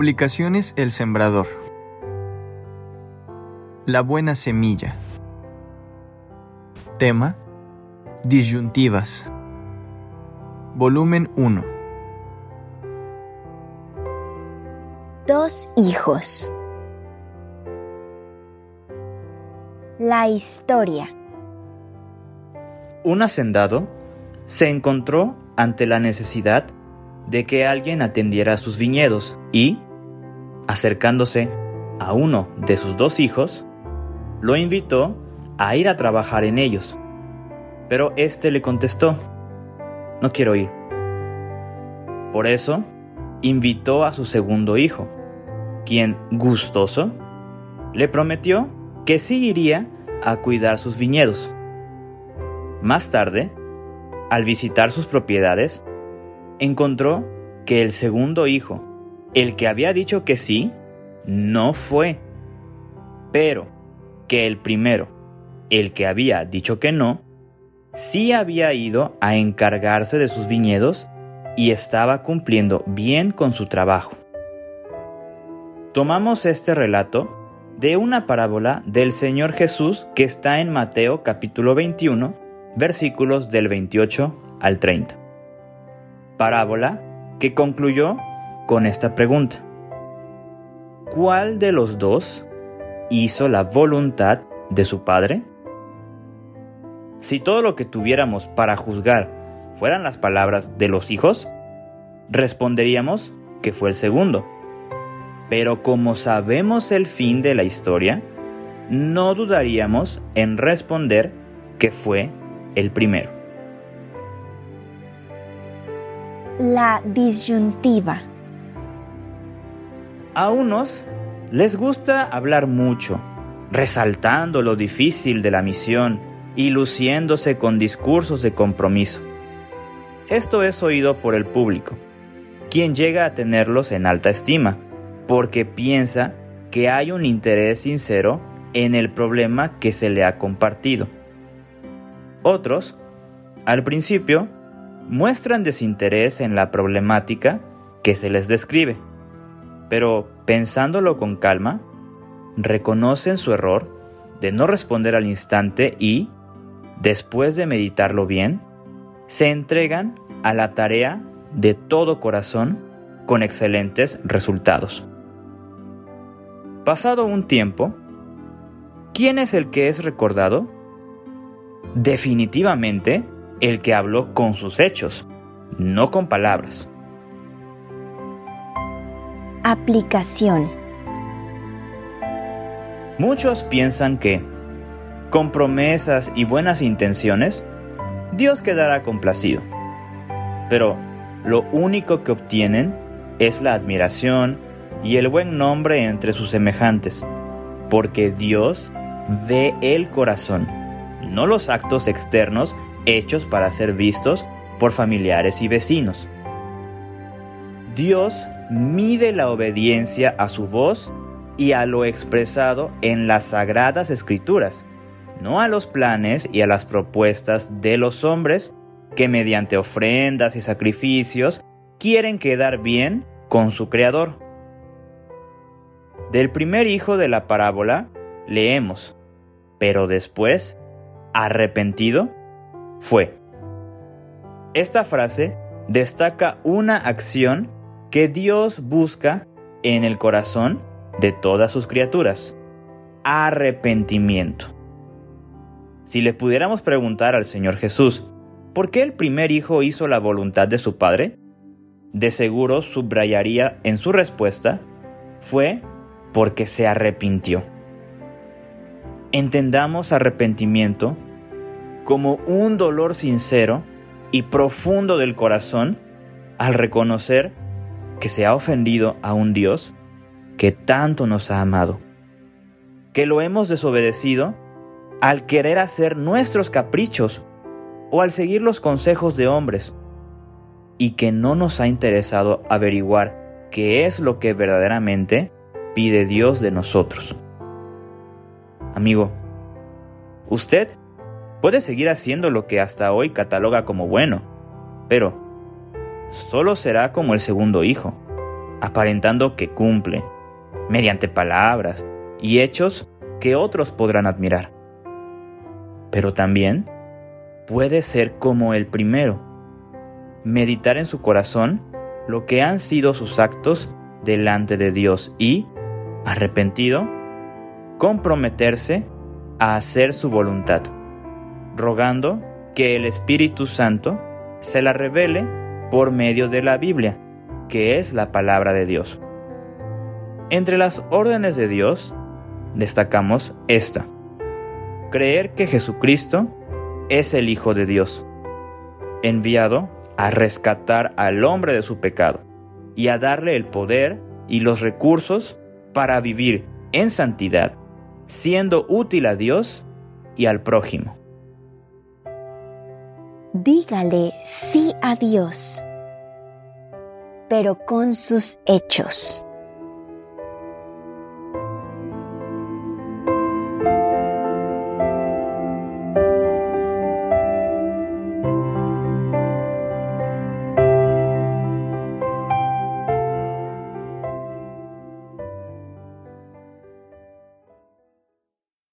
Publicaciones El Sembrador. La buena semilla. Tema. Disyuntivas. Volumen 1. Dos hijos. La historia. Un hacendado se encontró ante la necesidad de que alguien atendiera sus viñedos y, acercándose a uno de sus dos hijos, lo invitó a ir a trabajar en ellos. Pero éste le contestó, no quiero ir. Por eso, invitó a su segundo hijo, quien, gustoso, le prometió que sí iría a cuidar sus viñedos. Más tarde, al visitar sus propiedades, encontró que el segundo hijo, el que había dicho que sí, no fue, pero que el primero, el que había dicho que no, sí había ido a encargarse de sus viñedos y estaba cumpliendo bien con su trabajo. Tomamos este relato de una parábola del Señor Jesús que está en Mateo capítulo 21, versículos del 28 al 30 parábola que concluyó con esta pregunta. ¿Cuál de los dos hizo la voluntad de su padre? Si todo lo que tuviéramos para juzgar fueran las palabras de los hijos, responderíamos que fue el segundo. Pero como sabemos el fin de la historia, no dudaríamos en responder que fue el primero. La disyuntiva. A unos les gusta hablar mucho, resaltando lo difícil de la misión y luciéndose con discursos de compromiso. Esto es oído por el público, quien llega a tenerlos en alta estima, porque piensa que hay un interés sincero en el problema que se le ha compartido. Otros, al principio, muestran desinterés en la problemática que se les describe, pero pensándolo con calma, reconocen su error de no responder al instante y, después de meditarlo bien, se entregan a la tarea de todo corazón con excelentes resultados. Pasado un tiempo, ¿quién es el que es recordado? Definitivamente el que habló con sus hechos, no con palabras. Aplicación. Muchos piensan que, con promesas y buenas intenciones, Dios quedará complacido. Pero lo único que obtienen es la admiración y el buen nombre entre sus semejantes, porque Dios ve el corazón, no los actos externos hechos para ser vistos por familiares y vecinos. Dios mide la obediencia a su voz y a lo expresado en las sagradas escrituras, no a los planes y a las propuestas de los hombres que mediante ofrendas y sacrificios quieren quedar bien con su Creador. Del primer hijo de la parábola leemos, pero después, arrepentido, fue. Esta frase destaca una acción que Dios busca en el corazón de todas sus criaturas. Arrepentimiento. Si le pudiéramos preguntar al Señor Jesús, ¿por qué el primer hijo hizo la voluntad de su padre? De seguro subrayaría en su respuesta, fue porque se arrepintió. Entendamos arrepentimiento como un dolor sincero y profundo del corazón al reconocer que se ha ofendido a un Dios que tanto nos ha amado, que lo hemos desobedecido al querer hacer nuestros caprichos o al seguir los consejos de hombres, y que no nos ha interesado averiguar qué es lo que verdaderamente pide Dios de nosotros. Amigo, usted Puede seguir haciendo lo que hasta hoy cataloga como bueno, pero solo será como el segundo hijo, aparentando que cumple, mediante palabras y hechos que otros podrán admirar. Pero también puede ser como el primero, meditar en su corazón lo que han sido sus actos delante de Dios y, arrepentido, comprometerse a hacer su voluntad, rogando que el Espíritu Santo se la revele por medio de la Biblia, que es la palabra de Dios. Entre las órdenes de Dios, destacamos esta. Creer que Jesucristo es el Hijo de Dios, enviado a rescatar al hombre de su pecado y a darle el poder y los recursos para vivir en santidad, siendo útil a Dios y al prójimo. Dígale sí a Dios, pero con sus hechos.